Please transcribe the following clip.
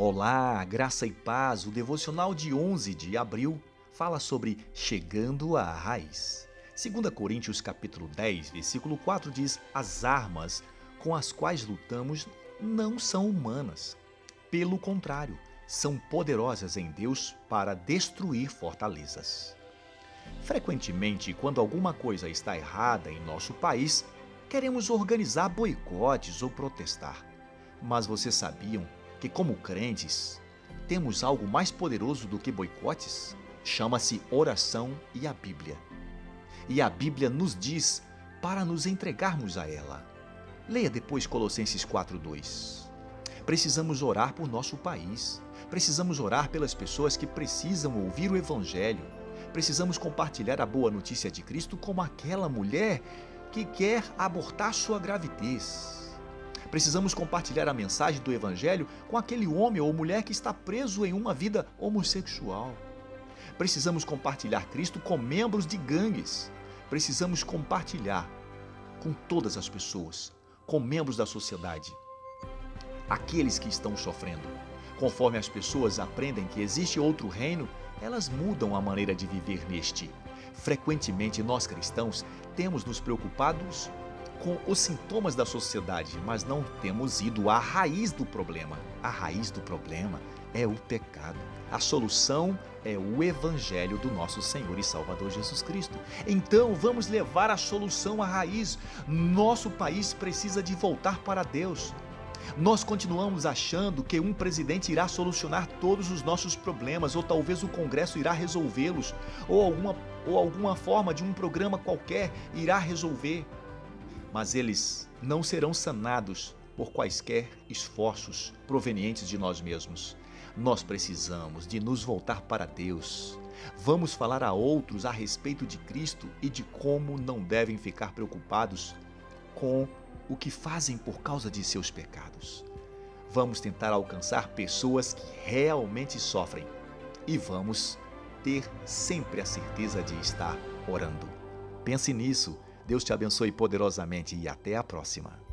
Olá, graça e paz. O devocional de 11 de abril fala sobre chegando à raiz. 2 Coríntios capítulo 10, versículo 4 diz: "As armas com as quais lutamos não são humanas. Pelo contrário, são poderosas em Deus para destruir fortalezas." Frequentemente, quando alguma coisa está errada em nosso país, queremos organizar boicotes ou protestar. Mas vocês sabiam que, como crentes, temos algo mais poderoso do que boicotes? Chama-se oração e a Bíblia. E a Bíblia nos diz para nos entregarmos a ela. Leia depois Colossenses 4:2. Precisamos orar por nosso país. Precisamos orar pelas pessoas que precisam ouvir o evangelho. Precisamos compartilhar a boa notícia de Cristo como aquela mulher que quer abortar sua gravidez. Precisamos compartilhar a mensagem do Evangelho com aquele homem ou mulher que está preso em uma vida homossexual. Precisamos compartilhar Cristo com membros de gangues. Precisamos compartilhar com todas as pessoas, com membros da sociedade, aqueles que estão sofrendo. Conforme as pessoas aprendem que existe outro reino, elas mudam a maneira de viver neste. Frequentemente, nós cristãos temos nos preocupados com os sintomas da sociedade, mas não temos ido à raiz do problema. A raiz do problema é o pecado. A solução é o Evangelho do nosso Senhor e Salvador Jesus Cristo. Então vamos levar a solução à raiz. Nosso país precisa de voltar para Deus. Nós continuamos achando que um presidente irá solucionar todos os nossos problemas, ou talvez o Congresso irá resolvê-los, ou alguma, ou alguma forma de um programa qualquer irá resolver mas eles não serão sanados por quaisquer esforços provenientes de nós mesmos. Nós precisamos de nos voltar para Deus. Vamos falar a outros a respeito de Cristo e de como não devem ficar preocupados com o que fazem por causa de seus pecados. Vamos tentar alcançar pessoas que realmente sofrem e vamos ter sempre a certeza de estar orando. Pense nisso Deus te abençoe poderosamente e até a próxima.